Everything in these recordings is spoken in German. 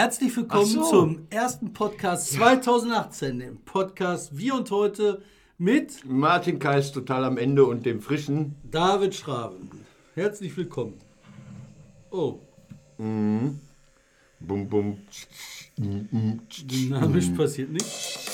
Herzlich willkommen so. zum ersten Podcast 2018, dem Podcast Wir und Heute mit Martin Kais total am Ende und dem frischen. David Schraven. Herzlich willkommen. Oh, Bum, bum. dynamisch passiert nichts.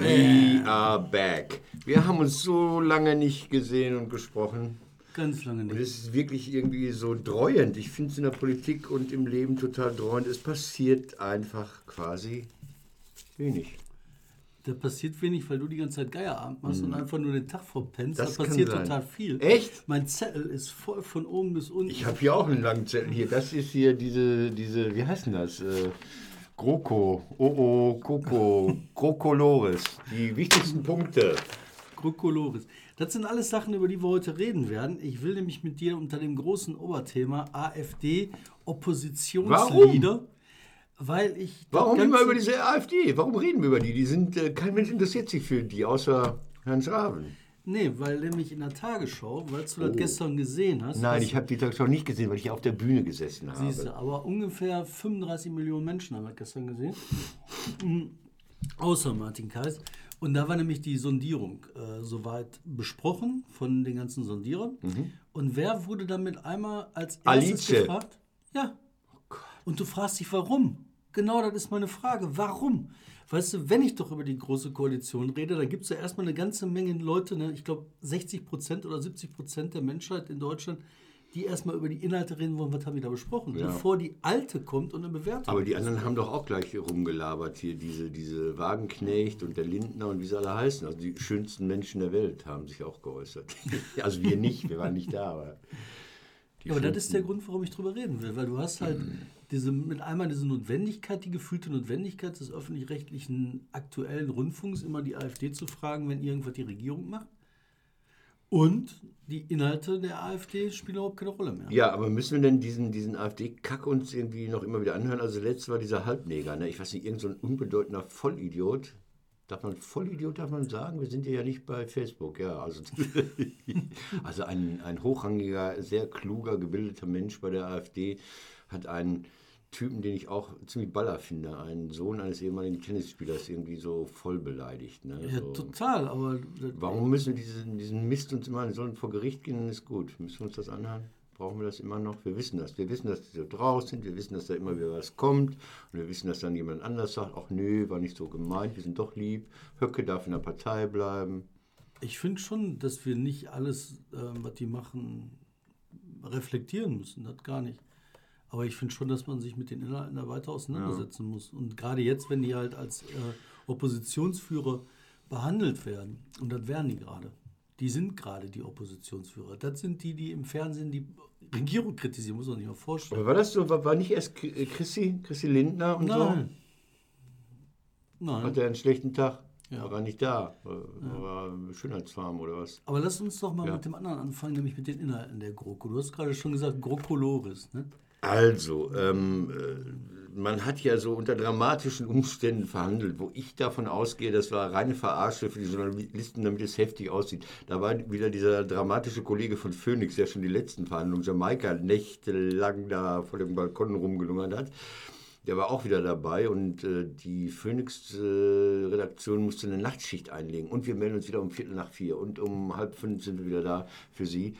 We are back. Wir haben uns so lange nicht gesehen und gesprochen. Ganz lange Und nicht. es ist wirklich irgendwie so dreuend. Ich finde es in der Politik und im Leben total dreuend. Es passiert einfach quasi wenig. Da passiert wenig, weil du die ganze Zeit Geierabend machst und einfach nur den Tag verpennst. Mhm. Das da kann passiert sein. total viel. Echt? Mein Zettel ist voll von oben bis unten. Ich habe hier auch einen langen Zettel. Hier, das ist hier diese, diese wie heißt denn das? Äh, GroKo, OO, Koko, GroKolores. Die wichtigsten Punkte. Krokolores. Das sind alles Sachen, über die wir heute reden werden. Ich will nämlich mit dir unter dem großen Oberthema AfD Oppositionsleader, weil ich Warum immer über diese AfD? Warum reden wir über die? Die sind, äh, kein Mensch interessiert sich für die, außer Herrn Schraven. Nee, weil nämlich in der Tagesschau, weil du das gestern gesehen hast, Oh. Nein, hast- ich habe die Tagesschau nicht gesehen, weil ich auf der Bühne gesessen habe. Siehst du, aber ungefähr 35 Millionen Menschen haben das gestern gesehen. Mhm. Außer Martin Kais. Und da war nämlich die Sondierung äh, soweit besprochen von den ganzen Sondierern. Und wer wurde damit einmal als erstes Mhm. Alice. gefragt? Ja. Und du fragst dich, warum? Genau, das ist meine Frage. Warum? Weißt du, wenn ich doch über die Große Koalition rede, dann gibt es ja erstmal eine ganze Menge Leute, ne? ich glaube 60 Prozent oder 70 Prozent der Menschheit in Deutschland, die erstmal über die Inhalte reden wollen, was haben wir da besprochen, Ja. bevor die alte kommt und eine Bewertung. Aber die anderen haben doch auch gleich rumgelabert hier, diese, diese Wagenknecht und der Lindner und wie sie alle heißen. Also die schönsten Menschen der Welt haben sich auch geäußert. also wir nicht, wir waren nicht da, aber. aber das ist der Grund, warum ich drüber reden will, weil du hast halt diese, mit einmal diese Notwendigkeit, die gefühlte Notwendigkeit des öffentlich-rechtlichen aktuellen Rundfunks, immer die AfD zu fragen, wenn irgendwas die Regierung macht. Und die Inhalte der AfD spielen überhaupt keine Rolle mehr. Ja, aber müssen wir denn diesen, diesen AfD-Kack uns irgendwie noch immer wieder anhören? Also letztes war dieser Halbneger, ne? ich weiß nicht, irgend so unbedeutender Vollidiot. Darf man Vollidiot, darf man sagen? Wir sind ja nicht bei Facebook, ja. Also, also ein, ein hochrangiger, sehr kluger, gebildeter Mensch bei der AfD hat einen Typen, den ich auch ziemlich baller finde, einen Sohn eines ehemaligen Tennisspielers irgendwie so voll beleidigt. Ne? Ja, so. total, aber Warum müssen wir diesen, diesen Mist uns immer, sollen vor Gericht gehen, dann ist gut. Müssen wir uns das anhören? Brauchen wir das immer noch? Wir wissen das. Wir wissen, dass die so draus sind. Wir wissen, dass da immer wieder was kommt. Und wir wissen, dass dann jemand anders sagt, ach nö, war nicht so gemeint, wir sind doch lieb. Höcke darf in der Partei bleiben. ich finde schon, dass wir nicht alles, ähm, was die machen, reflektieren müssen. Das gar nicht. Aber ich finde schon, dass man sich mit den Inhalten da weiter auseinandersetzen muss. Und gerade jetzt, wenn die halt als äh, Oppositionsführer behandelt werden, und das werden die gerade. Die sind gerade die Oppositionsführer. Das sind die, die im Fernsehen die Regierung kritisieren, muss man sich mal vorstellen. Aber war das so, war, war nicht erst äh, Chrissy, Chrissy Lindner und Nein. so? Nein. Hat er einen schlechten Tag? Ja. War nicht da. War, war Schönheitsfarm oder was? Aber lass uns doch mal Ja. mit dem anderen anfangen, nämlich mit den Inhalten der GroKo. Du hast gerade schon gesagt, GroKolores, ne? Also, ähm, äh, man hat ja so unter dramatischen Umständen verhandelt, wo ich davon ausgehe, das war reine Verarsche für die Journalisten, damit es heftig aussieht. Da war wieder dieser dramatische Kollege von Phoenix, der schon die letzten Verhandlungen Jamaika nächtelang da vor dem Balkon rumgelungert hat. Der war auch wieder dabei und äh, die Phoenix-Redaktion musste eine Nachtschicht einlegen. Und wir melden uns wieder um Viertel nach vier und um halb fünf sind wir wieder da für Sie.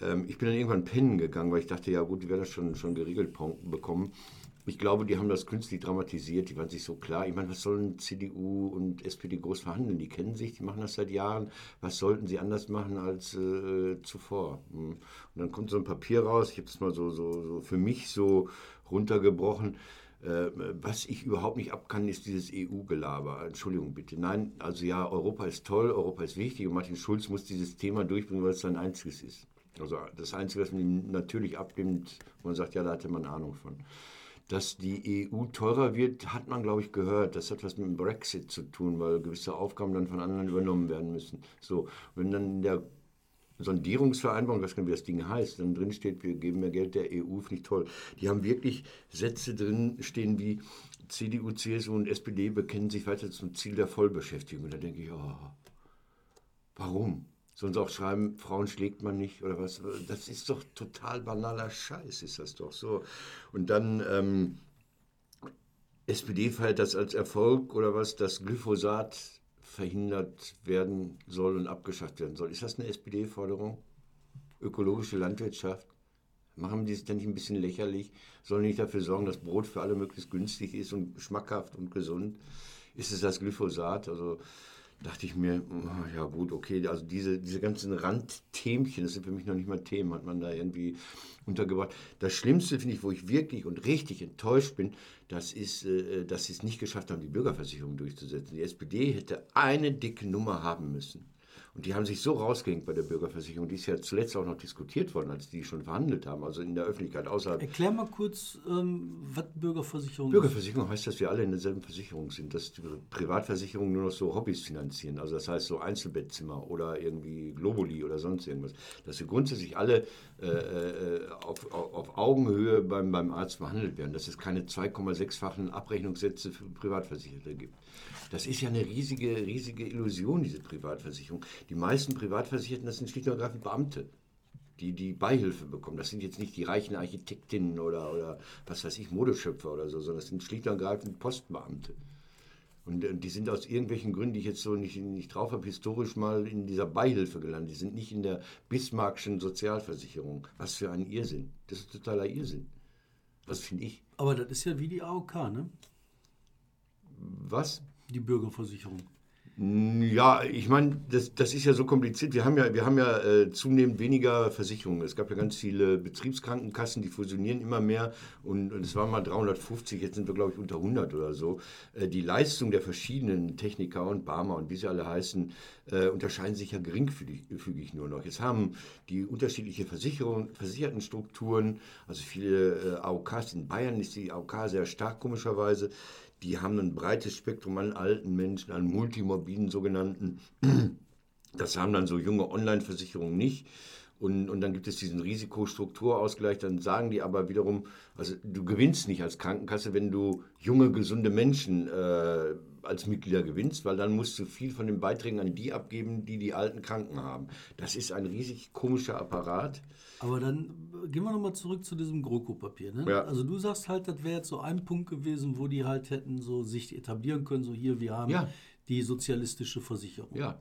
Ähm, ich bin dann irgendwann pennen gegangen, weil ich dachte, ja gut, die werden das schon, schon geregelt bekommen. Ich glaube, die haben das künstlich dramatisiert, die waren sich so klar. Ich meine, was sollen CDU und SPD groß verhandeln? Die kennen sich, die machen das seit Jahren. Was sollten sie anders machen als äh, zuvor? Hm. Und dann kommt so ein Papier raus, ich habe das mal so, so, so für mich so runtergebrochen. Äh, was ich überhaupt nicht ab kann, ist dieses EU-Gelaber. Entschuldigung bitte. Nein, also ja, Europa ist toll, Europa ist wichtig und Martin Schulz muss dieses Thema durchbringen, weil es sein einziges ist. Also das Einzige, was man natürlich abnimmt, wo man sagt, ja, da hatte man Ahnung von. Dass die EU teurer wird, hat man, glaube ich, gehört. Das hat was mit dem Brexit zu tun, weil gewisse Aufgaben dann von anderen übernommen werden müssen. So, wenn dann in der Sondierungsvereinbarung, nicht, wie das Ding heißt, dann drin steht, wir geben mehr Geld der EU, finde ich toll. Die haben wirklich Sätze drin stehen wie, CDU, CSU und SPD bekennen sich weiter zum Ziel der Vollbeschäftigung. Da denke ich, oh, warum? Sollen sie auch schreiben, Frauen schlägt man nicht oder was? Das ist doch total banaler Scheiß, ist das doch so. Und dann ähm, SPD feiert das als Erfolg oder was, dass Glyphosat verhindert werden soll und abgeschafft werden soll. Ist das eine SPD-Forderung? Ökologische Landwirtschaft? Machen die es denn nicht ein bisschen lächerlich? Sollen nicht dafür sorgen, dass Brot für alle möglichst günstig ist und schmackhaft und gesund? Ist es das Glyphosat? Also dachte ich mir, oh, ja gut, okay, also diese, diese ganzen Randthemchen, das sind für mich noch nicht mal Themen, hat man da irgendwie untergebracht. Das Schlimmste finde ich, wo ich wirklich und richtig enttäuscht bin, das ist, äh, dass sie es nicht geschafft haben, die Bürgerversicherung durchzusetzen. Die SPD hätte eine dicke Nummer haben müssen. Und die haben sich so rausgehängt bei der Bürgerversicherung. Die ist ja zuletzt auch noch diskutiert worden, als die schon verhandelt haben, also in der Öffentlichkeit außerhalb. Erklär mal kurz, ähm, was Bürgerversicherung ist. Bürgerversicherung heißt, dass wir alle in derselben Versicherung sind, dass die Privatversicherungen nur noch so Hobbys finanzieren. Also das heißt so Einzelbettzimmer oder irgendwie Globuli oder sonst irgendwas. Dass wir grundsätzlich alle äh, äh auf, auf, Augenhöhe beim, beim Arzt behandelt werden. Dass es keine 2,6-fachen Abrechnungssätze für Privatversicherte gibt. Das ist ja eine riesige, riesige Illusion, diese Privatversicherung. Die meisten Privatversicherten, das sind schlicht und ergreifend Beamte, die die Beihilfe bekommen. Das sind jetzt nicht die reichen Architektinnen oder, oder was weiß ich, Modeschöpfer oder so, sondern das sind schlicht und ergreifend Postbeamte. Und, und die sind aus irgendwelchen Gründen, die ich jetzt so nicht, nicht drauf habe, historisch mal in dieser Beihilfe gelandet. Die sind nicht in der Bismarckschen Sozialversicherung. Was für ein Irrsinn. Das ist totaler Irrsinn. Was finde ich. Aber das ist ja wie die AOK, ne? Was? die Bürgerversicherung? Ja, ich meine, das, das ist ja so kompliziert. Wir haben ja, wir haben ja äh, zunehmend weniger Versicherungen. Es gab ja ganz viele Betriebskrankenkassen, die fusionieren immer mehr. Und, und es waren mal 350, jetzt sind wir, glaube ich, unter 100 oder so. Äh, die Leistung der verschiedenen Techniker und Barmer und wie sie alle heißen, äh, unterscheiden sich ja geringfügig nur noch. Jetzt haben die unterschiedliche Versicherungen, Versichertenstrukturen, also viele äh, AOKs, in Bayern ist die AOK sehr stark komischerweise, die haben ein breites Spektrum an alten Menschen, an multimorbiden sogenannten. Das haben dann so junge Online-Versicherungen nicht. Und, und dann gibt es diesen Risikostrukturausgleich. Dann sagen die aber wiederum, also du gewinnst nicht als Krankenkasse, wenn du junge, gesunde Menschen äh, als Mitglieder gewinnst, weil dann musst du viel von den Beiträgen an die abgeben, die die alten Kranken haben. Das ist ein riesig komischer Apparat. Aber dann gehen wir nochmal zurück zu diesem GroKo-Papier. Ne? Ja. Also du sagst halt, das wäre jetzt so ein Punkt gewesen, wo die halt hätten so sich etablieren können, so hier, wir haben ja. die sozialistische Versicherung. Ja.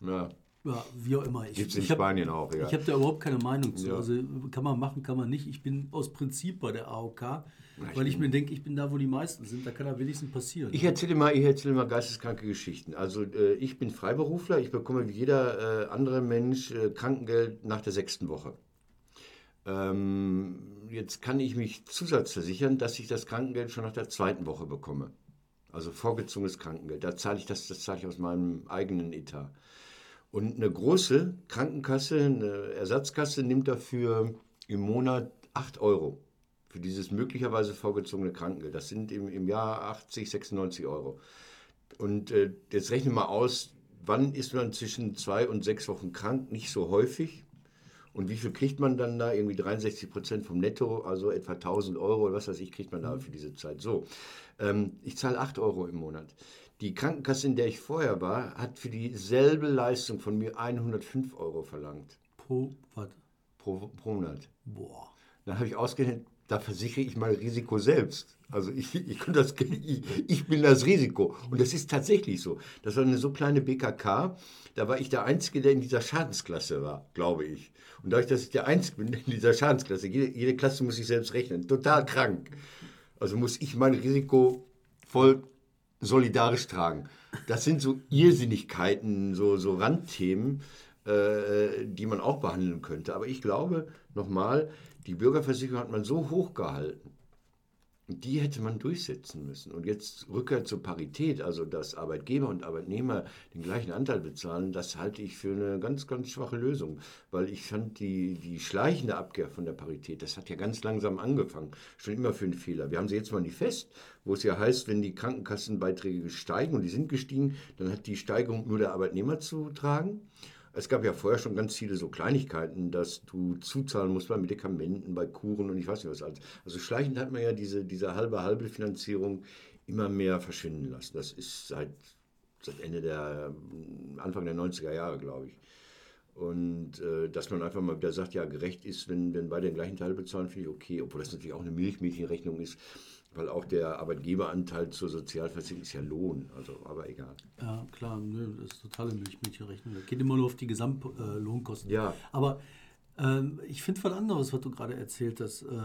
ja. Ja, wie auch immer. Gibt es in Spanien hab, auch, ja. Ich habe da überhaupt keine Meinung zu. Ja. Also kann man machen, kann man nicht. Ich bin aus Prinzip bei der AOK, ja, weil ich, ich mir denke, ich bin da, wo die meisten sind. Da kann da wenigstens passieren. Ich erzähle mal, ich erzähle mal geisteskranke Geschichten. Also äh, ich bin Freiberufler. Ich bekomme wie jeder äh, andere Mensch äh, Krankengeld nach der sechsten Woche. Ähm, jetzt kann ich mich zusatzversichern, dass ich das Krankengeld schon nach der zweiten Woche bekomme. Also vorgezogenes Krankengeld. Da zahle ich das, das zahle ich aus meinem eigenen Etat. Und eine große Krankenkasse, eine Ersatzkasse nimmt dafür im Monat 8 Euro für dieses möglicherweise vorgezogene Krankengeld. Das sind im, im Jahr 80, 96 Euro. Und äh, jetzt rechne mal aus, wann ist man zwischen zwei und sechs Wochen krank? Nicht so häufig. Und wie viel kriegt man dann da? Irgendwie 63 Prozent vom Netto, also etwa 1000 Euro oder was weiß ich, kriegt man da für diese Zeit. So, ähm, ich zahle 8 Euro im Monat. Die Krankenkasse, in der ich vorher war, hat für dieselbe Leistung von mir 105 Euro verlangt. Pro, was? Pro, pro Monat. Boah. Dann habe ich ausgerechnet, da versichere ich mein Risiko selbst. Also ich, ich, das, ich, ich, bin das Risiko. Und das ist tatsächlich so. Das war eine so kleine BKK, da war ich der Einzige, der in dieser Schadensklasse war, glaube ich. Und dadurch, dass ich der Einzige bin in dieser Schadensklasse, jede, jede Klasse muss ich selbst rechnen, total krank. Also muss ich mein Risiko voll solidarisch tragen. Das sind so Irrsinnigkeiten, so, so Randthemen, äh, die man auch behandeln könnte. Aber ich glaube, nochmal, die Bürgerversicherung hat man so hoch gehalten, die hätte man durchsetzen müssen. Und jetzt Rückkehr zur Parität, also dass Arbeitgeber und Arbeitnehmer den gleichen Anteil bezahlen, das halte ich für eine ganz, ganz schwache Lösung. Weil ich fand die, die schleichende Abkehr von der Parität, das hat ja ganz langsam angefangen. Schon immer für einen Fehler. Wir haben sie jetzt mal nicht fest, wo es ja heißt, wenn die Krankenkassenbeiträge steigen und die sind gestiegen, dann hat die Steigerung nur der Arbeitnehmer zu tragen. Es gab ja vorher schon ganz viele so Kleinigkeiten, dass du zuzahlen musst bei Medikamenten, bei Kuren und ich weiß nicht was alles. Also schleichend hat man ja diese, diese halbe halbe Finanzierung immer mehr verschwinden lassen. Das ist seit, seit Ende der, Anfang der 90er Jahre, glaube ich. Und äh, dass man einfach mal wieder sagt, ja, gerecht ist, wenn, wenn beide den gleichen Teil bezahlen, finde ich okay, obwohl das natürlich auch eine Milchmädchenrechnung ist, weil auch der Arbeitgeberanteil zur Sozialversicherung ist ja Lohn, also aber egal. Ja, klar, ne, das ist totale Milchmädchenrechnung. Das geht immer nur auf die Gesamtlohnkosten. Äh, ja. Aber ähm, ich finde was anderes, was du gerade erzählt hast, äh,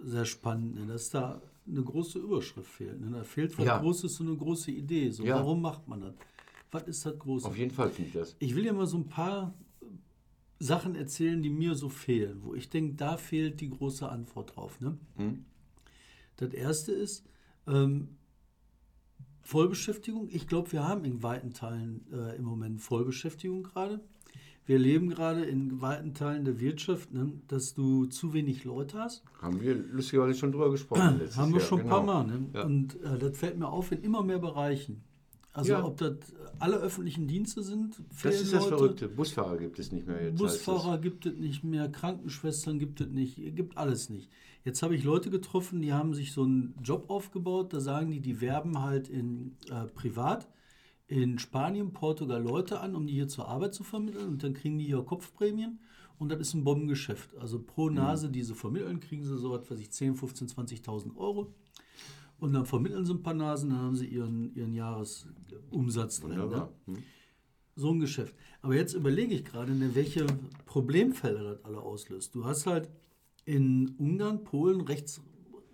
sehr spannend, ne, dass da eine große Überschrift fehlt. Ne? Da fehlt was Ja. Großes, so eine große Idee. So, Ja. Warum macht man das? Was ist das Große? Auf jeden Fall finde ich das. Ich will dir mal so ein paar Sachen erzählen, die mir so fehlen, wo ich denke, da fehlt die große Antwort drauf. Ne? Hm? Das erste ist ähm, Vollbeschäftigung. Ich glaube, wir haben in weiten Teilen äh, im Moment Vollbeschäftigung gerade. Wir leben gerade in weiten Teilen der Wirtschaft, ne, dass du zu wenig Leute hast. Haben wir lustigerweise schon drüber gesprochen. Haben wir Jahr, schon ein paar genau. Mal. Ne? Ja. Und äh, das fällt mir auf in immer mehr Bereichen. Also Ja. ob das alle öffentlichen Dienste sind, Das ist das Leute. Verrückte. Busfahrer gibt es nicht mehr jetzt. Busfahrer gibt es nicht mehr, Krankenschwestern gibt es nicht, gibt alles nicht. Jetzt habe ich Leute getroffen, die haben sich so einen Job aufgebaut, da sagen die, die werben halt in äh, privat in Spanien, Portugal Leute an, um die hier zur Arbeit zu vermitteln und dann kriegen die hier Kopfprämien und das ist ein Bombengeschäft. Also pro Nase, die sie vermitteln, kriegen sie so was weiß ich, 10, 15, 20.000 Euro. Und dann vermitteln sie ein paar Nasen, dann haben sie ihren, ihren Jahresumsatz drin. Ne? Hm. so ein Geschäft. Aber jetzt überlege ich gerade, ne, welche Problemfelder das alle auslöst. Du hast halt in Ungarn, Polen rechts,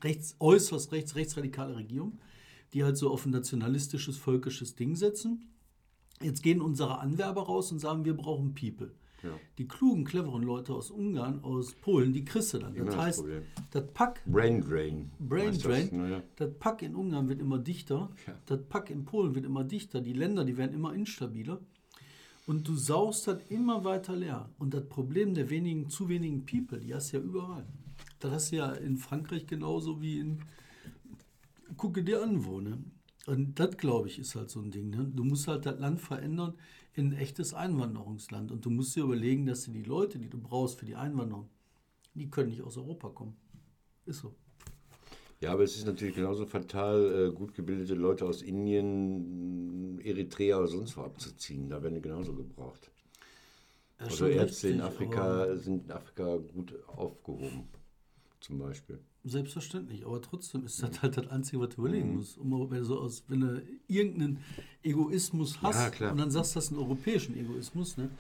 rechts, äußerst rechts, rechtsradikale Regierung, die halt so auf ein nationalistisches, völkisches Ding setzen. Jetzt gehen unsere Anwerber raus und sagen, wir brauchen People. Ja. Die klugen, cleveren Leute aus Ungarn, aus Polen, die kriegst du dann. Immer Das das heißt, Problem. das Pack Brain Drain. Brain heißt das, Drain. ne? Das Pack in Ungarn wird immer dichter. Ja. Das Pack in Polen wird immer dichter. Die Länder, die werden immer instabiler. Und du saust das immer weiter leer. Und das Problem der wenigen, zu wenigen People, die hast du ja überall. Das hast du ja in Frankreich genauso wie in. Gucke dir an, wo, ne? Und das, glaube ich, ist halt so ein Ding. Ne? Du musst halt das Land verändern in ein echtes Einwanderungsland. Und du musst dir überlegen, dass du die Leute, die du brauchst für die Einwanderung, die können nicht aus Europa kommen. Ist so. Ja, aber es ist natürlich genauso fatal, äh, gut gebildete Leute aus Indien, Eritrea oder sonst wo abzuziehen. Da werden die genauso gebraucht. Ja, Also Ärzte in richtig, Afrika aber sind in Afrika gut aufgehoben, zum Beispiel. Selbstverständlich, aber trotzdem ist das halt das Einzige, was du überlegen Mhm. musst. Um, wenn, du so aus, wenn du irgendeinen Egoismus hast Ja, und dann sagst, das ist ein europäischen Egoismus, ne?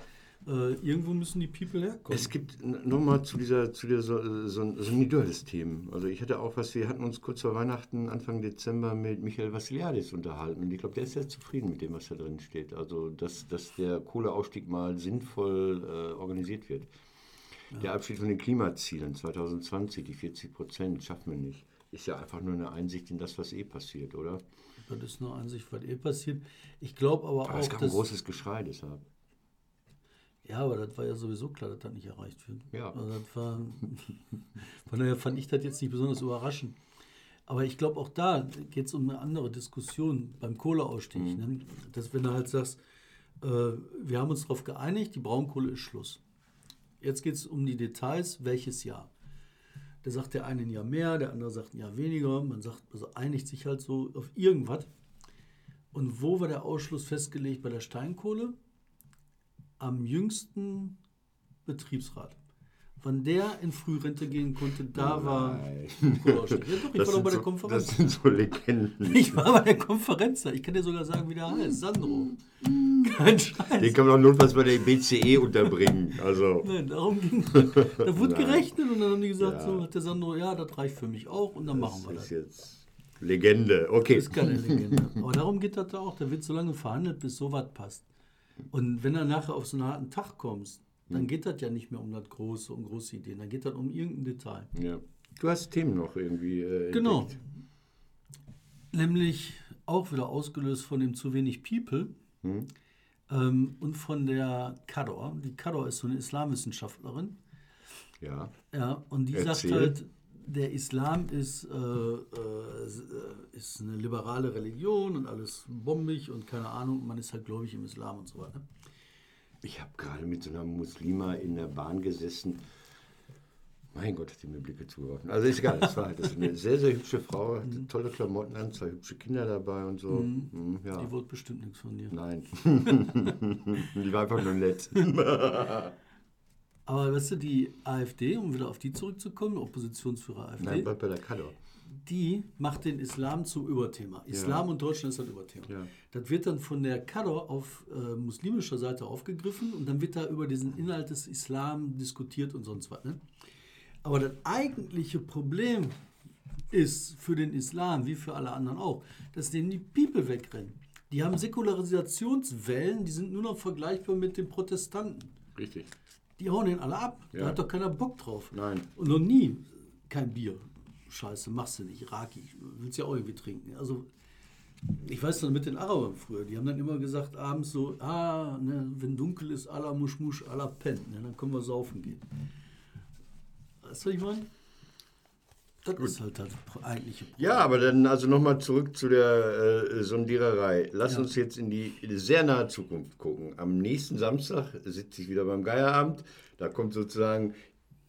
äh, irgendwo müssen die People herkommen. Es gibt nochmal zu dieser, zu dieser so, so, ein- so ein Thema. Also ich hatte auch was, wir hatten uns kurz vor Weihnachten, Anfang Dezember, mit Michael Vassiliadis unterhalten. Und ich glaube, der ist sehr zufrieden mit dem, was da drin steht. Also, dass, dass der Kohleausstieg mal sinnvoll äh, organisiert wird. Der Abschied von den Klimazielen 2020, die 40 Prozent, schaffen wir nicht. Ist ja einfach nur eine Einsicht in das, was eh passiert, oder? das ist nur an sich, was eh passiert. Ich glaube aber Aber es auch, gab ein großes Geschrei deshalb. Ja, aber das war ja sowieso klar, dass das nicht erreicht wird. Ja. Also das war, von daher fand ich das jetzt nicht besonders überraschend. Aber ich glaube, auch da geht es um eine andere Diskussion beim Kohleausstieg. Ne? Dass wenn du halt sagst, äh, wir haben uns darauf geeinigt, die Braunkohle ist Schluss. Jetzt geht es um die Details, welches Jahr. Da sagt der eine ein Jahr mehr, der andere sagt ein Jahr weniger. Man sagt, also einigt sich halt so auf irgendwas. Und wo war der Ausschluss festgelegt bei der Steinkohle? am jüngsten Betriebsrat. Wann der in Frührente gehen konnte, da war Kohleausstieg. Ja, doch, ich Das war doch bei der so, Konferenz. Das sind so Legenden. Ich war bei der Konferenz da. Ich kann dir sogar sagen, wie der heißt. Sandro. Kein Scheiß. Den kann man auch notfalls bei der BCE unterbringen. Also, Nein, darum ging Da wurde Nein. gerechnet und dann haben die gesagt, Ja. so hat der Sandro, ja, das reicht für mich auch und dann machen das wir ist das. jetzt Legende. Okay. Das ist keine Legende. Aber darum geht das da auch. Da wird so lange verhandelt, bis sowas passt. Und wenn du nachher auf so einen harten Tag kommst, dann Hm. geht das ja nicht mehr um das Große, um große Ideen. Dann geht das um irgendein Detail. Ja. Du hast Themen noch irgendwie. Äh, Genau. entdeckt. Nämlich auch wieder ausgelöst von dem zu wenig People Hm? ähm, und von der Kador. Die Kador ist so eine Islamwissenschaftlerin. Ja. Ja, und die sagt Erzähl. halt, der Islam ist, äh, äh, ist eine liberale Religion und alles bombig und keine Ahnung, man ist halt gläubig im Islam und so weiter. Ich habe gerade mit so einer Muslima in der Bahn gesessen. Mein Gott, hat die mir Blicke zugeworfen. Also ist egal, das war halt eine sehr, sehr hübsche Frau, hatte tolle Klamotten an, zwei hübsche Kinder dabei und so. Mhm, ja. Die wurde bestimmt nichts von dir. Nein. die war einfach nur nett. Aber weißt du, die AfD, um wieder auf die zurückzukommen, Oppositionsführer AfD, Nein, bleib bei der Kador. Die macht den Islam zum Überthema. Islam und Deutschland ist ein Überthema. Ja. Das wird dann von der Kador auf äh, muslimischer Seite aufgegriffen und dann wird da über diesen Inhalt des Islam diskutiert und sonst was. Ne? Aber das eigentliche Problem ist für den Islam, wie für alle anderen auch, dass denen die People wegrennen. Die haben Säkularisationswellen, die sind nur noch vergleichbar mit den Protestanten. Richtig. Die hauen den alle ab. Da Ja. hat doch keiner Bock drauf. Nein. Und noch nie kein Bier. Scheiße, machst du nicht. Raki, willst ja auch irgendwie trinken. Also, ich weiß noch mit den Arabern früher, die haben dann immer gesagt, abends so, ah, ne, wenn dunkel ist, Allah Muschmusch, Allah pennt. Ne, dann können wir saufen gehen. Weißt du, was ich meine? Das ist halt das eigentliche Problem. Ja, aber dann also nochmal zurück zu der äh, Sondiererei. Lass Ja. uns jetzt in die sehr nahe Zukunft gucken. Am nächsten Samstag sitze ich wieder beim Geierabend. Da kommt sozusagen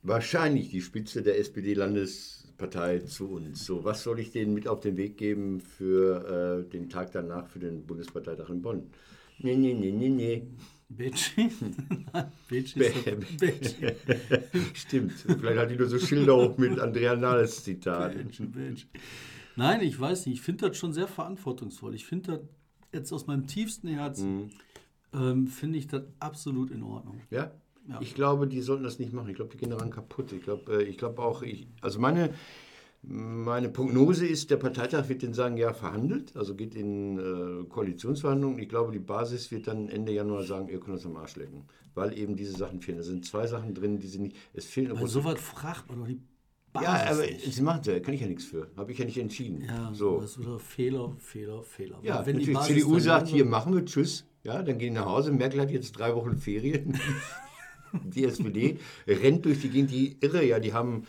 wahrscheinlich die Spitze der SPD-Landespartei zu uns. So, was soll ich denen mit auf den Weg geben für äh, den Tag danach für den Bundesparteitag in Bonn? Nee, nee, nee, nee, nee. Bäh. Betschi. Stimmt. Vielleicht hat die nur so Schilder hoch mit Andrea Nahles Zitaten. Mensch, Mensch. Nein, ich weiß nicht. Ich finde das schon sehr verantwortungsvoll. Ich finde das jetzt aus meinem tiefsten Herzen, ähm, finde ich das absolut in Ordnung. Ja? Ja. Ich glaube, die sollten das nicht machen. Ich glaube, die gehen daran kaputt. Ich glaube, äh, ich glaube auch, ich, also meine, meine Prognose ist, der Parteitag wird den sagen, ja, verhandelt, also geht in äh, Koalitionsverhandlungen. Ich glaube, die Basis wird dann Ende Januar sagen, ihr könnt uns am Arsch lecken. Weil eben diese Sachen fehlen. Da sind zwei Sachen drin, die sind nicht, es fehlen Bei aber sowas fragt man doch die Basis Ja, aber nicht. sie machen ja, kann ich ja nichts für. Habe ich ja nicht entschieden. Ja, so. das ist wieder Fehler, Fehler, Fehler. Ja, Weil wenn die natürlich, Basis CDU dann sagt, hier machen wir, tschüss. Ja, dann gehen die nach Hause. Merkel hat jetzt drei Wochen Ferien. die SPD rennt durch die Gegend, die irre. Ja, die haben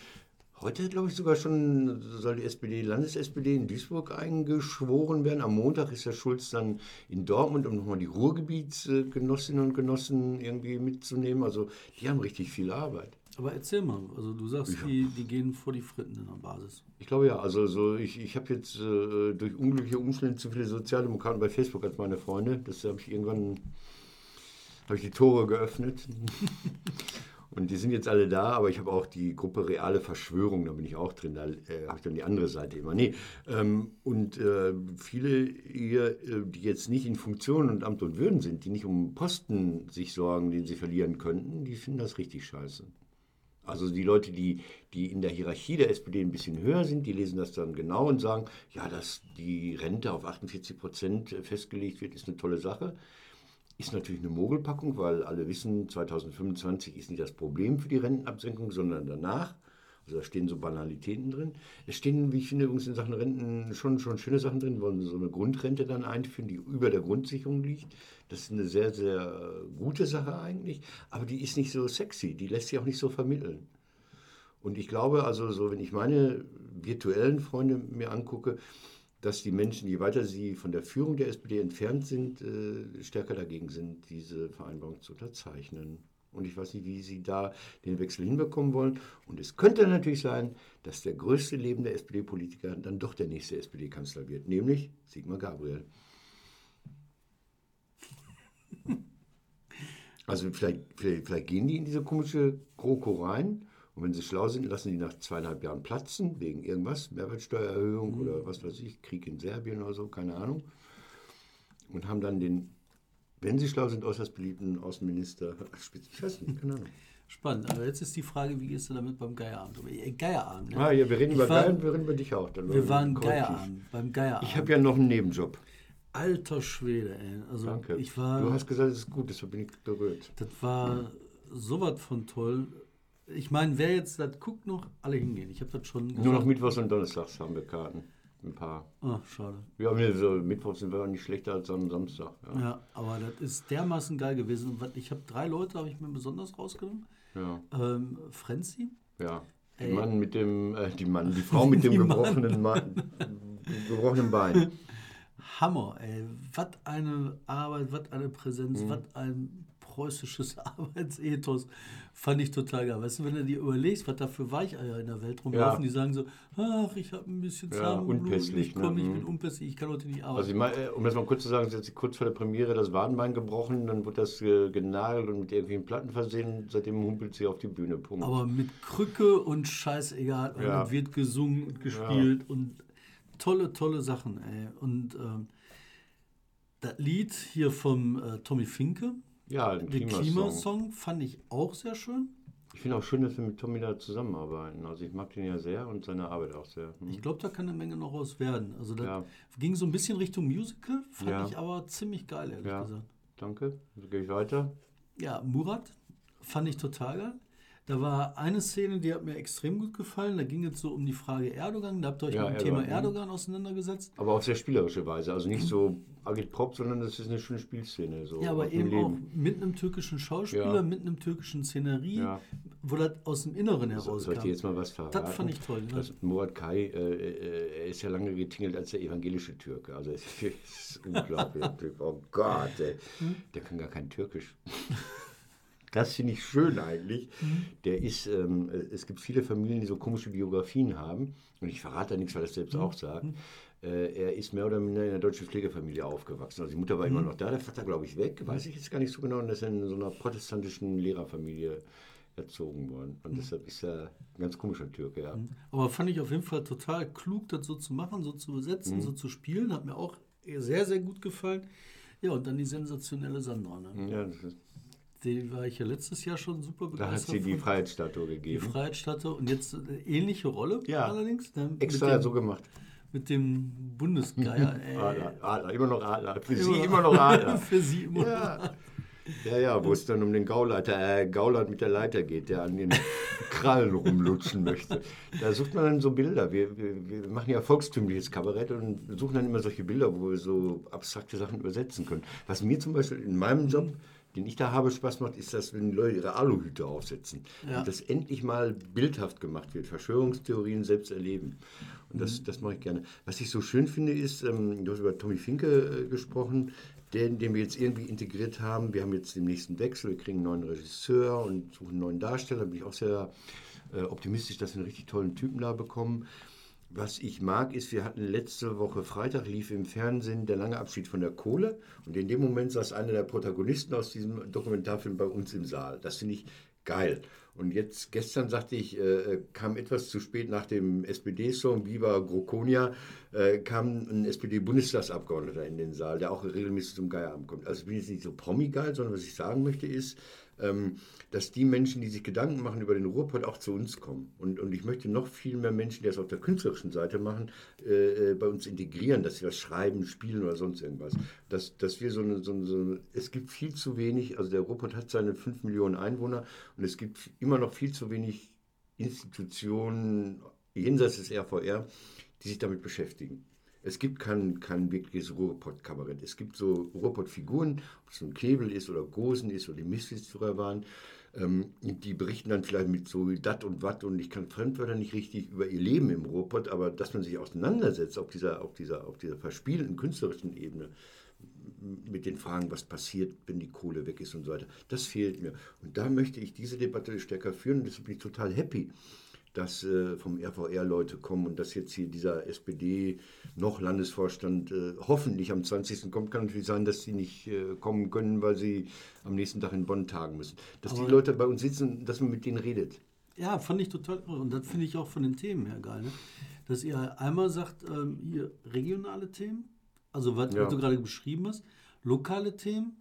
heute, glaube ich, sogar schon, soll die SPD, Landes-SPD in Duisburg eingeschworen werden. Am Montag ist der Schulz dann in Dortmund, um nochmal die Ruhrgebietsgenossinnen und Genossen irgendwie mitzunehmen. Also die haben richtig viel Arbeit. Aber erzähl mal, also du sagst, die, die gehen vor die Fritten in der Basis. Ich glaube ja, also so ich, ich habe jetzt äh, durch unglückliche Umstände zu viele Sozialdemokraten bei Facebook als meine Freunde. Das habe ich irgendwann habe ich die Tore geöffnet. Und die sind jetzt alle da, aber ich habe auch die Gruppe Reale Verschwörung, da bin ich auch drin, da äh, habe ich dann die andere Seite immer. Nee, ähm, und äh, viele hier, äh, die jetzt nicht in Funktion und Amt und Würden sind, die nicht um Posten sich sorgen, den sie verlieren könnten, die finden das richtig scheiße. Also die Leute, die, die in der Hierarchie der SPD ein bisschen höher sind, die lesen das dann genau und sagen, ja, dass die Rente auf 48 Prozent festgelegt wird, ist eine tolle Sache. Ist natürlich eine Mogelpackung, weil alle wissen, 2025 ist nicht das Problem für die Rentenabsenkung, sondern danach. Also da stehen so Banalitäten drin. Es stehen, wie ich finde, übrigens in Sachen Renten schon, schon schöne Sachen drin. Wir wollen so eine Grundrente dann einführen, die über der Grundsicherung liegt. Das ist eine sehr, sehr gute Sache eigentlich. Aber die ist nicht so sexy. Die lässt sich auch nicht so vermitteln. Und ich glaube, also so, wenn ich meine virtuellen Freunde mir angucke, dass die Menschen, je weiter sie von der Führung der SPD entfernt sind, äh, stärker dagegen sind, diese Vereinbarung zu unterzeichnen. Und ich weiß nicht, wie sie da den Wechsel hinbekommen wollen. Und es könnte natürlich sein, dass der größte lebende SPD-Politiker dann doch der nächste SPD-Kanzler wird, nämlich Sigmar Gabriel. Also vielleicht, vielleicht, vielleicht gehen die in diese komische GroKo rein und wenn sie schlau sind, lassen die nach zweieinhalb Jahren platzen, wegen irgendwas, Mehrwertsteuererhöhung oder was weiß ich, Krieg in Serbien oder so, keine Ahnung. Und haben dann den, wenn sie schlau sind, äußerst beliebten Außenminister, ich weiß nicht, keine Ahnung. Spannend. Aber jetzt ist die Frage, wie gehst du damit beim Geierabend? Äh, Geierabend, ne? Ah, ja, wir reden Ich über war- und wir reden über dich auch. Dann Wir waren. Geierabend, beim Geierabend. Ich habe ja noch einen Nebenjob. Alter Schwede, ey. Also Danke. ich war, du hast gesagt, es ist gut, deshalb bin ich berührt. das war sowas von toll. Ich meine, wer jetzt das guckt noch, alle hingehen. Ich habe das schon Nur noch Mittwochs und Donnerstags haben wir Karten. Ein paar. Ah, schade. Ja, nee, so Mittwochs sind wir auch nicht schlechter als am Samstag. Ja. Ja, aber das ist dermaßen geil gewesen. Ich habe drei Leute, habe ich mir besonders rausgenommen. Ja, Ähm, Frenzy, ja. Die. Mann mit dem, äh, die Mann, die Frau mit dem Die gebrochenen, Mann, gebrochenen Bein. Hammer, ey. Was eine Arbeit, was eine Präsenz, was ein preußisches Arbeitsethos. Fand ich total geil. Weißt du, wenn du dir überlegst, was da für Weicheier in der Welt rumlaufen, Ja. die sagen so, ach, ich habe ein bisschen Ja, unpässlich, ich komme ne? ich Mhm. bin unpässlich, ich kann heute nicht arbeiten. Also ich meine, um das mal kurz zu sagen, jetzt kurz vor der Premiere das Wadenbein gebrochen, dann wurde das äh, genagelt und mit irgendwelchen Platten versehen. Seitdem humpelt sie auf die Bühne. Punkt. Aber mit Krücke und scheißegal. Und Ja. es wird gesungen und gespielt und tolle, tolle Sachen, ey. Und ähm, das Lied hier vom äh, Tommy Finke, ja, ein den Klimasong. Klimasong, fand ich auch sehr schön. Ich finde auch schön, dass wir mit Tommy da zusammenarbeiten. Also ich mag den ja sehr und seine Arbeit auch sehr. Hm. Ich glaube, da kann eine Menge noch raus werden. Also das Ja. ging so ein bisschen Richtung Musical, fand Ja. ich aber ziemlich geil, ehrlich Ja. gesagt. Danke. So gehe ich weiter. Ja, Murat fand ich total geil. Da war eine Szene, die hat mir extrem gut gefallen. Da ging es so um die Frage Erdogan. Da habt ihr euch Ja, mit dem Thema Erdogan, mhm. Erdogan auseinandergesetzt. Aber auf sehr spielerische Weise. Also nicht so agitprop, sondern das ist eine schöne Spielszene. So Ja, aber eben auch mit einem türkischen Schauspieler, Ja. mit einem türkischen Szenerie, Ja. wo das aus dem Inneren herauskam. soll ich dir jetzt mal was verraten? Das fand ich toll, ne? Das Murat Kai, äh, äh, er ist ja lange getingelt als der evangelische Türke. Also es ist unglaublich. oh Gott, ey. Hm? der kann gar kein Türkisch. Das finde ich schön eigentlich. Hm? Der ist, ähm, es gibt viele Familien, die so komische Biografien haben. Und ich verrate da nichts, weil es selbst Hm? auch sagt. Äh, er ist mehr oder minder in einer deutschen Pflegefamilie aufgewachsen. Also die Mutter war Hm? immer noch da, der Vater, glaube ich, weg. Weiß ich jetzt gar nicht so genau. Und er ist in so einer protestantischen Lehrerfamilie erzogen worden. Und deshalb ist er ein ganz komischer Türke, ja. Aber fand ich auf jeden Fall total klug, das so zu machen, so zu Mhm. besetzen, so zu spielen. Hat mir auch sehr, sehr gut gefallen. Ja, und dann die sensationelle Sandra. Ne? Ja, das ist, Die war ich ja letztes Jahr schon super da hat begeistert. sie die. Freiheitsstatue die gegeben. Freiheitsstatte und jetzt eine ähnliche Rolle Ja. allerdings. Ne? Extra dem, so gemacht. mit dem Bundesgeier. ey. Adler, Adler, immer noch Adler. Für sie Immer- immer noch Adler. Für sie immer noch. Ja. Ja, ja, wo es dann um den Gauleiter, äh, Gaulert mit der Leiter geht, der an den Krallen rumlutschen möchte. Da sucht man dann so Bilder. Wir, wir, wir machen ja volkstümliches Kabarett und suchen dann immer solche Bilder, wo wir so abstrakte Sachen übersetzen können. Was mir zum Beispiel in meinem Job, den ich da habe, Spaß macht, ist das, wenn die Leute ihre Aluhüte aufsetzen. Ja. Und das endlich mal bildhaft gemacht wird. Verschwörungstheorien selbst erleben. Und das, das mache ich gerne. Was ich so schön finde, ist, ähm, du hast über Tommy Finke äh, gesprochen, den, den wir jetzt irgendwie integriert haben. Wir haben jetzt den nächsten Wechsel, wir kriegen einen neuen Regisseur und suchen einen neuen Darsteller. Da bin ich auch sehr äh, optimistisch, dass wir einen richtig tollen Typen da bekommen. Was ich mag, ist, wir hatten letzte Woche Freitag lief im Fernsehen der lange Abschied von der Kohle. Und in dem Moment saß einer der Protagonisten aus diesem Dokumentarfilm bei uns im Saal. Das finde ich geil. Und jetzt, gestern sagte ich, äh, kam etwas zu spät nach dem SPD-Song Viva Grokonia, äh, kam ein SPD-Bundestagsabgeordneter in den Saal, der auch regelmäßig zum Geierabend kommt. Also ich bin jetzt nicht so promi-geil, sondern was ich sagen möchte ist, dass die Menschen, die sich Gedanken machen über den Ruhrpott, auch zu uns kommen. Und, und ich möchte noch viel mehr Menschen, die das auf der künstlerischen Seite machen, äh, äh, bei uns integrieren, dass sie das schreiben, spielen oder sonst irgendwas. Dass, dass wir so eine, so, eine, so eine, es gibt viel zu wenig, also der Ruhrpott hat seine 5 Millionen Einwohner und es gibt immer noch viel zu wenig Institutionen jenseits des RVR, die sich damit beschäftigen. Es gibt kein, kein wirkliches Ruhrpott-Kabarett. Es gibt so Ruhrpott-Figuren, ob es nun Knebel ist oder Gosen ist oder die Misfits-Führer waren. Ähm, die berichten dann vielleicht mit so dat und wat und ich kann Fremdwörter nicht richtig über ihr Leben im Ruhrpott, aber dass man sich auseinandersetzt auf dieser, auf dieser, auf dieser verspielten künstlerischen Ebene mit den Fragen, was passiert, wenn die Kohle weg ist und so weiter, das fehlt mir. Und da möchte ich diese Debatte stärker führen und deshalb bin ich total happy, dass äh, vom RVR Leute kommen und dass jetzt hier dieser SPD noch Landesvorstand äh, hoffentlich am 20. kommt. Kann natürlich sein, dass sie nicht äh, kommen können, weil sie am nächsten Tag in Bonn tagen müssen. Dass die Leute bei uns sitzen, dass man mit denen redet. Ja, fand ich total irre. Und das finde ich auch von den Themen her geil. Ne? Dass ihr einmal sagt, ähm, hier regionale Themen, also was, Ja. was du gerade beschrieben hast, lokale Themen,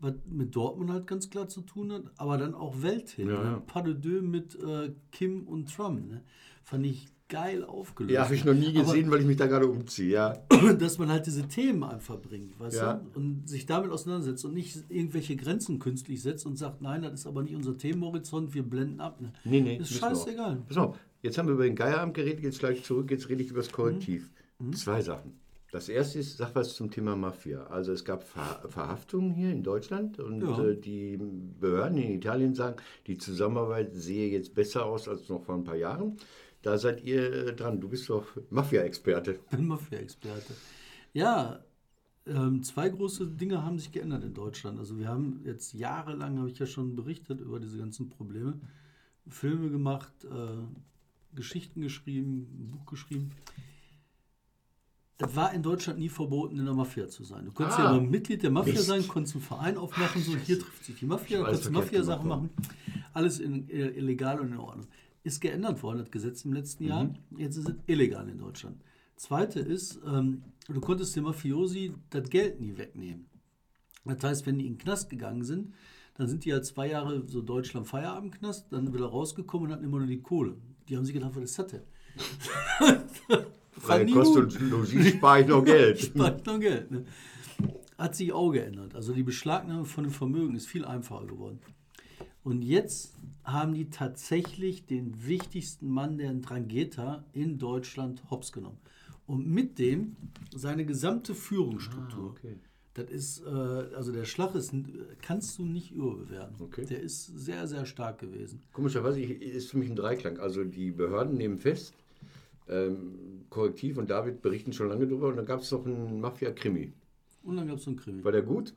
was mit Dortmund halt ganz klar zu tun hat, aber dann auch Weltthemen. Ja, ne? Pas de deux mit äh, Kim und Trump. Ne? Fand ich geil aufgelöst. Ja, habe ich noch nie Aber- gesehen, weil ich mich da gerade umziehe. Ja. dass man halt diese Themen einfach bringt, weißt Ja. du? Und sich damit auseinandersetzt und nicht irgendwelche Grenzen künstlich setzt und sagt, nein, das ist aber nicht unser Themenhorizont, wir blenden ab. Ne? Nee, nee. Ist scheißegal. Pass auf, jetzt haben wir über den Geierabend geredet, jetzt gleich zurück, jetzt rede ich über das Korrektiv. Mhm. Zwei Sachen. Das erste ist, sag was zum Thema Mafia. Also es gab Ver Verhaftungen hier in Deutschland und Ja. äh, die Behörden in Italien sagen, die Zusammenarbeit sehe jetzt besser aus als noch vor ein paar Jahren. Da seid ihr äh, dran. Du bist doch Mafia-Experte. bin Mafia-Experte. Ja, Ähm, zwei große Dinge haben sich geändert in Deutschland. Also wir haben jetzt jahrelang, habe ich ja schon berichtet über diese ganzen Probleme, Filme gemacht, äh, Geschichten geschrieben, ein Buch geschrieben. Es war in Deutschland nie verboten, in der Mafia zu sein. Du konntest Ah. ja aber Mitglied der Mafia Mist. sein, konntest einen Verein aufmachen, so hier trifft sich die Mafia, konntest Mafia-Sachen machen. Alles in, äh, illegal und in Ordnung. Ist geändert worden, das Gesetz im letzten Mhm. Jahr. Jetzt ist es illegal in Deutschland. Zweite ist, ähm, du konntest dem Mafiosi das Geld nie wegnehmen. Das heißt, wenn die in den Knast gegangen sind, dann sind die ja zwei Jahre so Deutschland Feierabendknast, dann wieder rausgekommen und hatten immer nur die Kohle. Die haben sich gedacht, was ist das denn? Freie nie Kost gut. und Logis spare ich noch Geld. Spart noch Geld. Ne? Hat sich auch geändert. Also die Beschlagnahme von dem Vermögen ist viel einfacher geworden. Und jetzt haben die tatsächlich den wichtigsten Mann der Drangheta in Deutschland hops genommen. Und mit dem seine gesamte Führungsstruktur. Ah, okay. Das ist, äh, also der Schlag ist, kannst du nicht überbewerten. Okay. Der ist sehr, sehr stark gewesen. Komischerweise ich- ist für mich ein Dreiklang. Also die Behörden nehmen fest, ähm, Korrektiv und David berichten schon lange drüber und dann gab es noch einen Mafia-Krimi. Und dann gab es so einen Krimi. War der gut?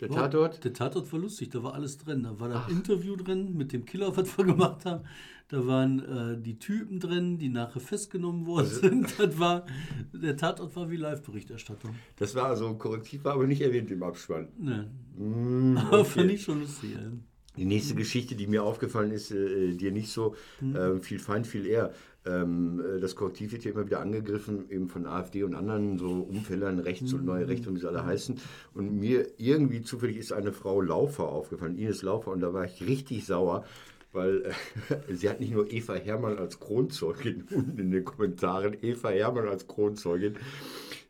Der Ja, Tatort? Der Tatort war lustig, da war alles drin. Da war das Interview drin mit dem Killer, was wir gemacht haben. Da waren äh, die Typen drin, die nachher festgenommen worden Also sind. Das war, der Tatort war wie Live-Berichterstattung. Das war also Korrektiv, war aber nicht erwähnt im Abspann. Ne. Mm, Aber okay. fand ich schon lustig. ey. Die nächste Geschichte, die mir aufgefallen ist, äh, dir nicht so äh, viel Feind, viel eher. Ähm, äh, das Korrektiv wird ja immer wieder angegriffen, eben von AfD und anderen so Umfällern, rechts und neue Rechte und wie sie alle heißen. Und mir irgendwie zufällig ist eine Frau Laufer aufgefallen, Ines Laufer, und da war ich richtig sauer, weil äh, sie hat nicht nur Eva Hermann als Kronzeugin unten in den Kommentaren, Eva Hermann als Kronzeugin.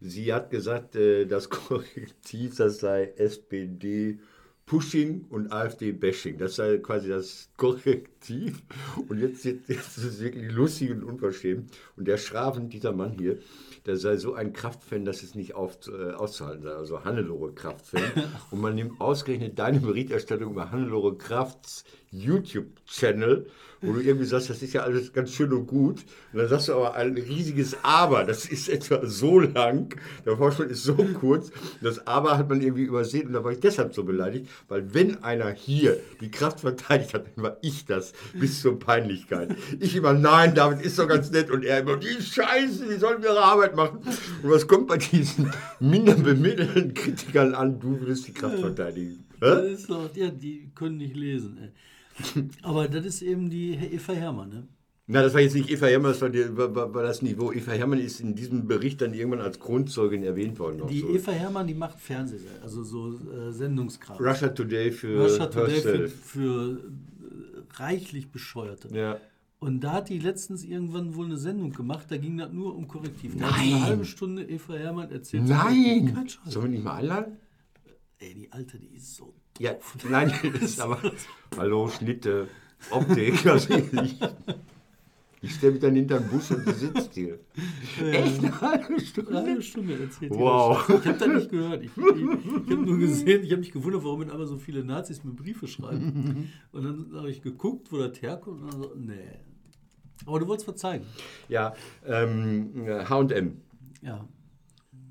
Sie hat gesagt, äh, das Korrektiv, das sei SPD. Pushing und AfD-Bashing. Das sei quasi das Korrektiv. Und jetzt, jetzt, jetzt ist es wirklich lustig und unverschämt. Und der Schraven, dieser Mann hier, der sei so ein Kraftfan, dass es nicht auf, äh, auszuhalten sei. Also Hannelore Kraftfan. Und man nimmt ausgerechnet deine Berichterstattung über Hannelore Krafts YouTube-Channel, wo du irgendwie sagst, das ist ja alles ganz schön und gut. Und dann sagst du aber ein riesiges Aber. Das ist etwa so lang. Der Vorspann ist so kurz. Das Aber hat man irgendwie übersehen. Und da war ich deshalb so beleidigt, weil wenn einer hier die Kraft verteidigt hat, dann war ich das bis zur Peinlichkeit. Ich immer, nein, David ist doch ganz nett. Und er immer, die Scheiße, die sollen ihre Arbeit machen. Und was kommt bei diesen minder bemittelten Kritikern an? Du willst die Kraft verteidigen. Das ist doch, ja, die können nicht lesen. Ey. Aber das ist eben die Eva Hermann. Ne? Na, das war jetzt nicht Eva Hermann, das war, die, war, war das Niveau. Eva Hermann ist in diesem Bericht dann irgendwann als Grundzeugin erwähnt worden. Die so. Eva Hermann, die macht Fernseh, also so äh, Sendungskram. Russia Today für Russia Today für, für äh, reichlich Bescheuerte. Ja. Und da hat die letztens irgendwann wohl eine Sendung gemacht, da ging das nur um Korrektiv. Da hat Nein. eine halbe Stunde Eva Hermann erzählt. Nein! Sollen wir nicht mal einladen? Ey, die Alte, die ist so Ja, nein, ist aber. Hallo, Schnitte, Optik. Also ich ich stelle mich dann hinter den Bus und sie sitzt hier. Echt eine halbe eine Stunde? halbe Stunde erzählt. die Wow. Ich habe das nicht gehört. Ich, ich, ich habe nur gesehen, ich habe mich gewundert, warum mit einmal so viele Nazis mir Briefe schreiben. Und dann habe ich geguckt, wo das herkommt und dann so, nee. Aber du wolltest verzeihen. Ja, ähm, HM. Ja.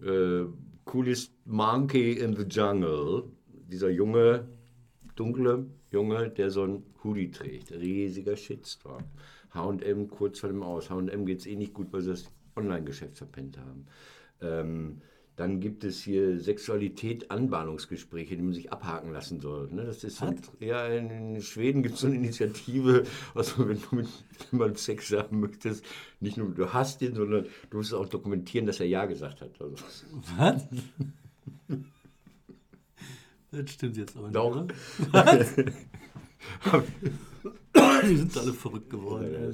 äh, coolest Monkey in the Jungle. Dieser junge, dunkle Junge, der so ein Hoodie trägt. Riesiger Shitstorm. HM kurz vor dem Aus. HM geht es eh nicht gut, weil sie das Online-Geschäft verpennt haben. Ähm, dann gibt es hier Sexualität, Anbahnungsgespräche, die man sich abhaken lassen soll. Ne? Das ist so ein, ja, in Schweden gibt es so eine Initiative, also wenn du mit jemandem Sex haben möchtest, nicht nur du hast ihn, sondern du musst auch dokumentieren, dass er Ja gesagt hat. Also, Was? Das stimmt jetzt aber nicht. Doch. Oder? Die sind alle verrückt geworden. Ja,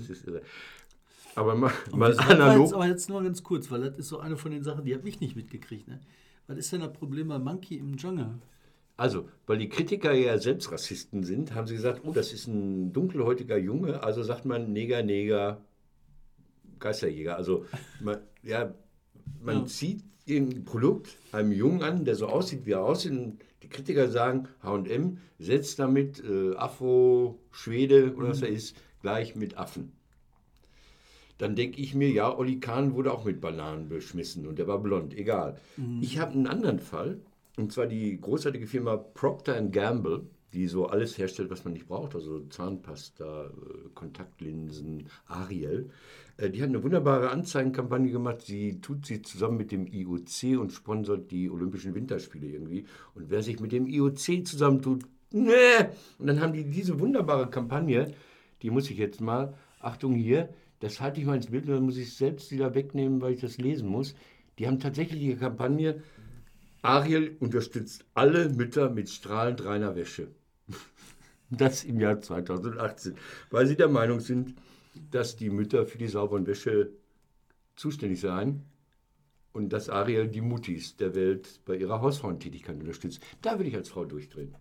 Aber mal, mal war jetzt, analog. aber jetzt nur ganz kurz, weil das ist so eine von den Sachen, die habe ich nicht mitgekriegt. Ne? Was ist denn das Problem bei Monkey im Jungle? Also, weil die Kritiker ja selbst Rassisten sind, haben sie gesagt, oh, das ist ein dunkelhäutiger Junge, also sagt man Neger, Neger, Geisterjäger. Also, man, ja, man Ja. zieht ein Produkt einem Jungen an, der so aussieht, wie er aussieht. Und die Kritiker sagen, H&M setzt damit äh, Afro, Schwede oder was er ist, gleich mit Affen. Dann denke ich mir, ja, Olli Kahn wurde auch mit Bananen beschmissen und der war blond, egal. Ich habe einen anderen Fall, und zwar die großartige Firma Procter Gamble, die so alles herstellt, was man nicht braucht, also Zahnpasta, äh, Kontaktlinsen, Ariel. Äh, Die hat eine wunderbare Anzeigenkampagne gemacht. Sie tut sie zusammen mit dem IOC und sponsert die Olympischen Winterspiele irgendwie. Und wer sich mit dem IOC zusammentut, nee! Und dann haben die diese wunderbare Kampagne, die muss ich jetzt mal, Achtung hier, das halte ich mal ins Bild, dann muss ich es selbst wieder wegnehmen, weil ich das lesen muss. Die haben tatsächlich die Kampagne, Ariel unterstützt alle Mütter mit strahlend reiner Wäsche. Das im Jahr 2018, weil sie der Meinung sind, dass die Mütter für die sauberen Wäsche zuständig seien und dass Ariel die Muttis der Welt bei ihrer Hausfrauentätigkeit unterstützt. Da würde ich als Frau durchdrehen.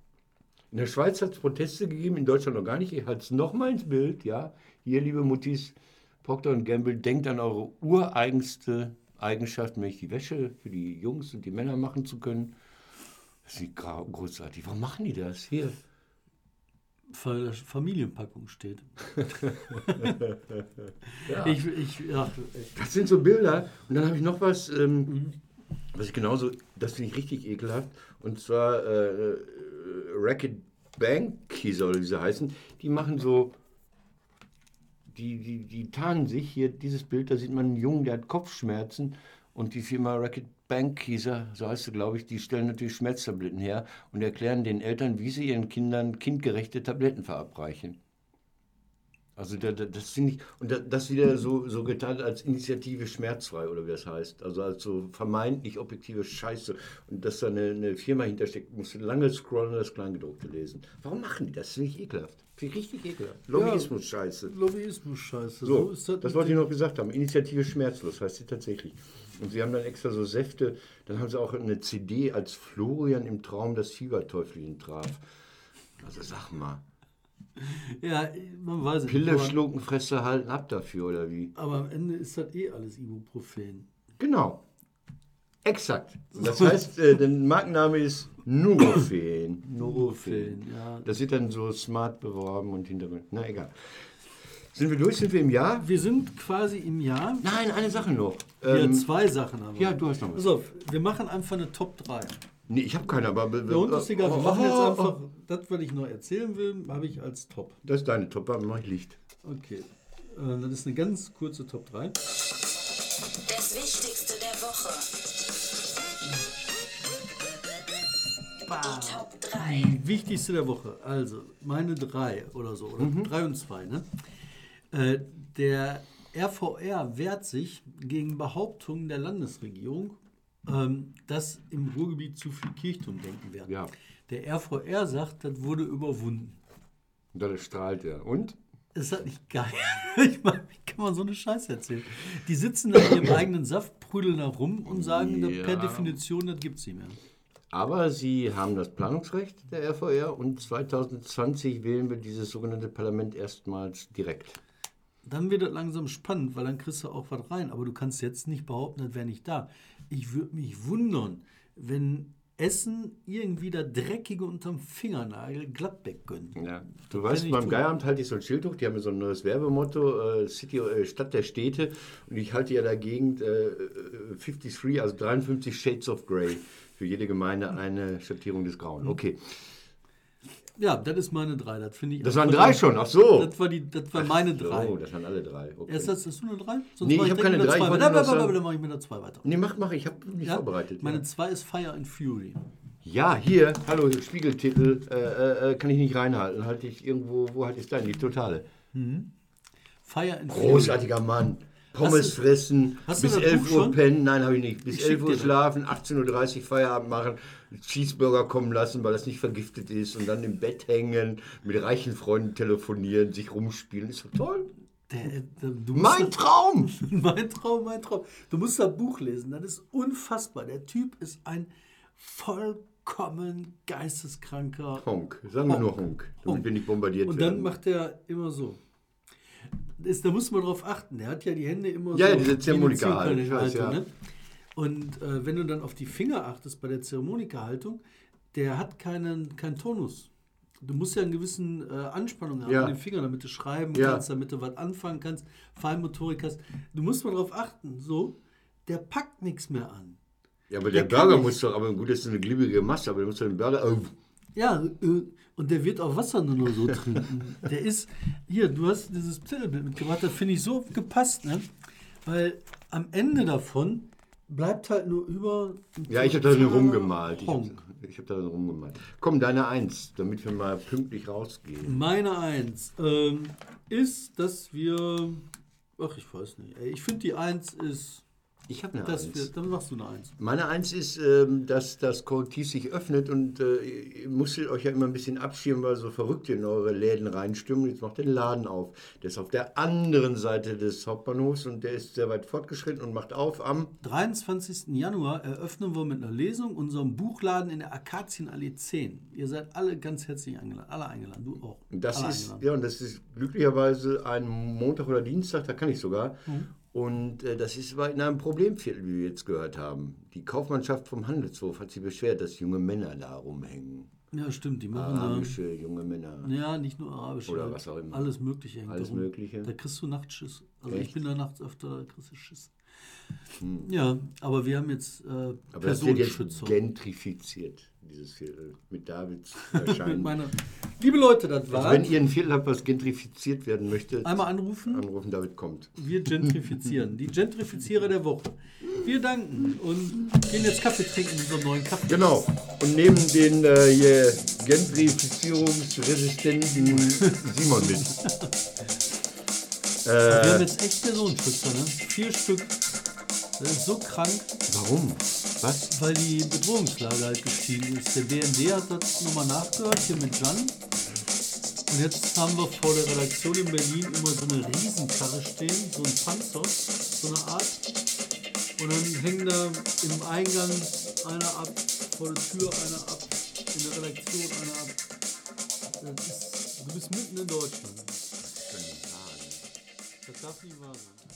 In der Schweiz hat es Proteste gegeben, in Deutschland noch gar nicht. Ich halte es nochmal ins Bild, ja. Hier, liebe Muttis, Procter Gamble, denkt an eure ureigenste Eigenschaft, nämlich die Wäsche für die Jungs und die Männer machen zu können. Das ist großartig. Warum machen die das? Hier. Weil Familienpackung steht. Ja. Ich, ich, ja, Das sind so Bilder. Und dann habe ich noch was, ähm, was ich genauso, das finde ich richtig ekelhaft. Und zwar äh, äh, Racket Banky soll diese heißen. Die machen so, die, die, die tarnen sich. Hier, dieses Bild, da sieht man einen Jungen, der hat Kopfschmerzen. Und die Firma Racket Bankkieser, so heißt sie, glaube ich, die stellen natürlich Schmerztabletten her und erklären den Eltern, wie sie ihren Kindern kindgerechte Tabletten verabreichen. Also da, da, das finde ich, und da, das wieder so, so getan als Initiative schmerzfrei oder wie das heißt. Also als so vermeintlich objektive Scheiße. Und dass da eine, eine Firma hintersteckt, musst du lange scrollen und das Kleingedruckte lesen. Warum machen die das? Finde ich ekelhaft. Finde ich richtig ekelhaft. Lobbyismus-Scheiße. Lobbyismus-Scheiße. So, ist das. das wollte ich noch gesagt haben. Initiative schmerzlos heißt sie tatsächlich. Und sie haben dann extra so Säfte. Dann haben sie auch eine CD, als Florian im Traum das Fieberteufelchen traf. Also sag mal. Ja, man weiß es Pille nicht. schlucken, Fresse halten ab dafür, oder wie? Aber, aber am Ende ist das eh alles Ibuprofen. Genau. Exakt. Das heißt, äh, der Markenname ist Nurofen. Nurofen. ja. Das wird dann so smart beworben und Hintergrund. Na egal. Sind wir durch? Sind wir im Jahr? Wir sind quasi im Jahr. Nein, eine Sache noch. Ja, Ähm, zwei Sachen haben wir. ja, du hast noch was. Auf, wir machen einfach eine Top 3. nee, ich habe keine, aber. Ja, und ist egal, wir Oh, machen jetzt oh, einfach, oh. das, was ich noch erzählen will, habe ich als Top. Das ist deine Top, dann mache ich Licht. Okay. Äh, das ist eine ganz kurze Top 3. Das Wichtigste der Woche. Die Top 3. Wichtigste der Woche. Also, meine drei oder so. Oder drei und zwei, ne? Äh, der RVR wehrt sich gegen Behauptungen der Landesregierung, ähm, dass im Ruhrgebiet zu viel Kirchturmdenken wäre. Ja. Der RVR sagt, das wurde überwunden. Und dann strahlt er. Und? Ist das nicht geil? Ich meine, wie kann man so eine Scheiße erzählen? Die sitzen da in ihrem eigenen Saft, prüdeln da rum und sagen, Ja. per Definition, das gibt es nicht mehr. Aber sie haben das Planungsrecht, der RVR, und 2020 wählen wir dieses sogenannte Parlament erstmals direkt. Dann wird das langsam spannend, weil dann kriegst du auch was rein. Aber du kannst jetzt nicht behaupten, das wäre nicht da. Ich würde mich wundern, wenn Essen irgendwie der Dreckige unterm Fingernagel Gladbeck gönnt. Ja. Du kann weißt, ich beim. Geieramt halte ich so ein Schild hoch, die haben so ein neues Werbemotto, äh, City, äh, Stadt der Städte. Und ich halte ja dagegen äh, äh, 53, also 53 Shades of Grey. Für jede Gemeinde eine Schattierung des Grauen. Okay. Ja, das ist meine drei. Das finde ich. Das waren drei schon, ach so. Das war, die, das war meine drei. Oh, das waren alle drei. Okay. Erst hast, hast du eine drei? Sonst Nee, ich hab direkt keine drei, ich zwei nur Dann sagen- dann mache ich mit der zwei weiter. Nee, mach, mach, ich habe mich Ja? vorbereitet. Meine ja. zwei ist Fire and Fury. Ja, hier, hallo, Spiegeltitel, äh, äh, äh, kann ich nicht reinhalten. Halte ich irgendwo, wo halte ich es dein? Die Totale. Fire and Fury. Großartiger Mann. Pommes Hast fressen, du bis das 11 Buch Uhr schon? pennen, nein, habe ich nicht. Bis Ich schick 11 Uhr schlafen, 18.30 Uhr Feierabend machen, Cheeseburger kommen lassen, weil das nicht vergiftet ist und dann im Bett hängen, mit reichen Freunden telefonieren, sich rumspielen. Ist doch toll. Der, der, Mein Traum! mein Traum, mein Traum. Du musst das Buch lesen, das ist unfassbar. Der Typ ist ein vollkommen geisteskranker. Honk, sagen wir nur Honk, damit Honk. wir nicht bombardiert Und werden. dann macht er immer so. Das, da muss man drauf achten. Der hat ja die Hände immer Ja, so. ja, diese weiß, Ziehharmonika-Haltung, ja. ne? Und äh, wenn du dann auf die Finger achtest bei der Ziehharmonika-Haltung, der hat keinen, keinen Tonus. du musst ja einen gewissen äh, Anspannung haben Ja. an den Fingern, damit du schreiben Ja. kannst, damit du was anfangen kannst, Feinmotorik hast. Du musst mal darauf achten, so, der packt nichts mehr an. Ja, aber Der der, Burger muss doch, aber gut, das ist eine glibbige Masse, aber du musst doch den Burger. Oh, Ja, äh, und der wird auch Wasser nur noch so trinken. Der ist, hier, du hast dieses Titelbild mitgebracht, das finde ich so gepasst, ne? Weil am Ende davon bleibt halt nur über. ja, ich habe da drin rumgemalt. Ich habe Honk. hab da rumgemalt. Komm, deine Eins, damit wir mal pünktlich rausgehen. Meine Eins ähm, ist, dass wir. Ach, ich weiß nicht. Ey, ich finde, die Eins ist. Ich habe eine Dass Eins. dann machst du eine Eins. Meine Eins ist, ähm, dass das Korrektiv sich öffnet und äh, ihr musstet euch ja immer ein bisschen abschirmen, weil so verrückt in eure Läden reinstürmen. Jetzt macht den Laden auf. Der ist auf der anderen Seite des Hauptbahnhofs und der ist sehr weit fortgeschritten und macht auf am 23. Januar eröffnen wir mit einer Lesung unseren Buchladen in der Akazienallee 10. Ihr seid alle ganz herzlich eingeladen. Alle eingeladen, du auch. Das alle ist, eingeladen. ja, und das ist glücklicherweise ein Montag oder Dienstag, da kann ich sogar. Mhm. Und äh, das ist aber in einem Problemviertel, wie wir jetzt gehört haben. Die Kaufmannschaft vom Handelshof hat sich beschwert, dass junge Männer da rumhängen. Ja, stimmt, die machen Arabische junge Männer. Ja, nicht nur arabisch. Oder halt was auch immer. Alles Mögliche hängt Alles da rum. Mögliche. Da kriegst du Nachtschiss. Also ich Echt? bin da nachts öfter, da kriegst du Schiss. Ja, aber wir haben jetzt äh, Aber das wird jetzt gentrifiziert, dieses Viertel. Mit Davids Erscheinen. meiner, liebe Leute, das also war. wenn ihr ein Viertel habt, was gentrifiziert werden möchte, Einmal anrufen. anrufen, David kommt. Wir gentrifizieren. Die Gentrifizierer der Woche. Wir danken und gehen jetzt Kaffee trinken in unserem neuen Kaffee. Genau. Und nehmen den äh, hier gentrifizierungsresistenten Simon mit. Wir haben Äh, jetzt echt Personenschützer, ne? Vier Stück. Das ist so krank, warum? Was? weil die Bedrohungslage halt gestiegen ist. Der BND hat das nochmal nachgehört, hier mit Jan. Und jetzt haben wir vor der Redaktion in Berlin immer so eine Riesenkarre stehen, so ein Panzer, so eine Art. Und dann hängen da im Eingang einer ab, vor der Tür einer ab, in der Redaktion einer ab. Das ist, du bist mitten in Deutschland. Das darf nicht wahr sein.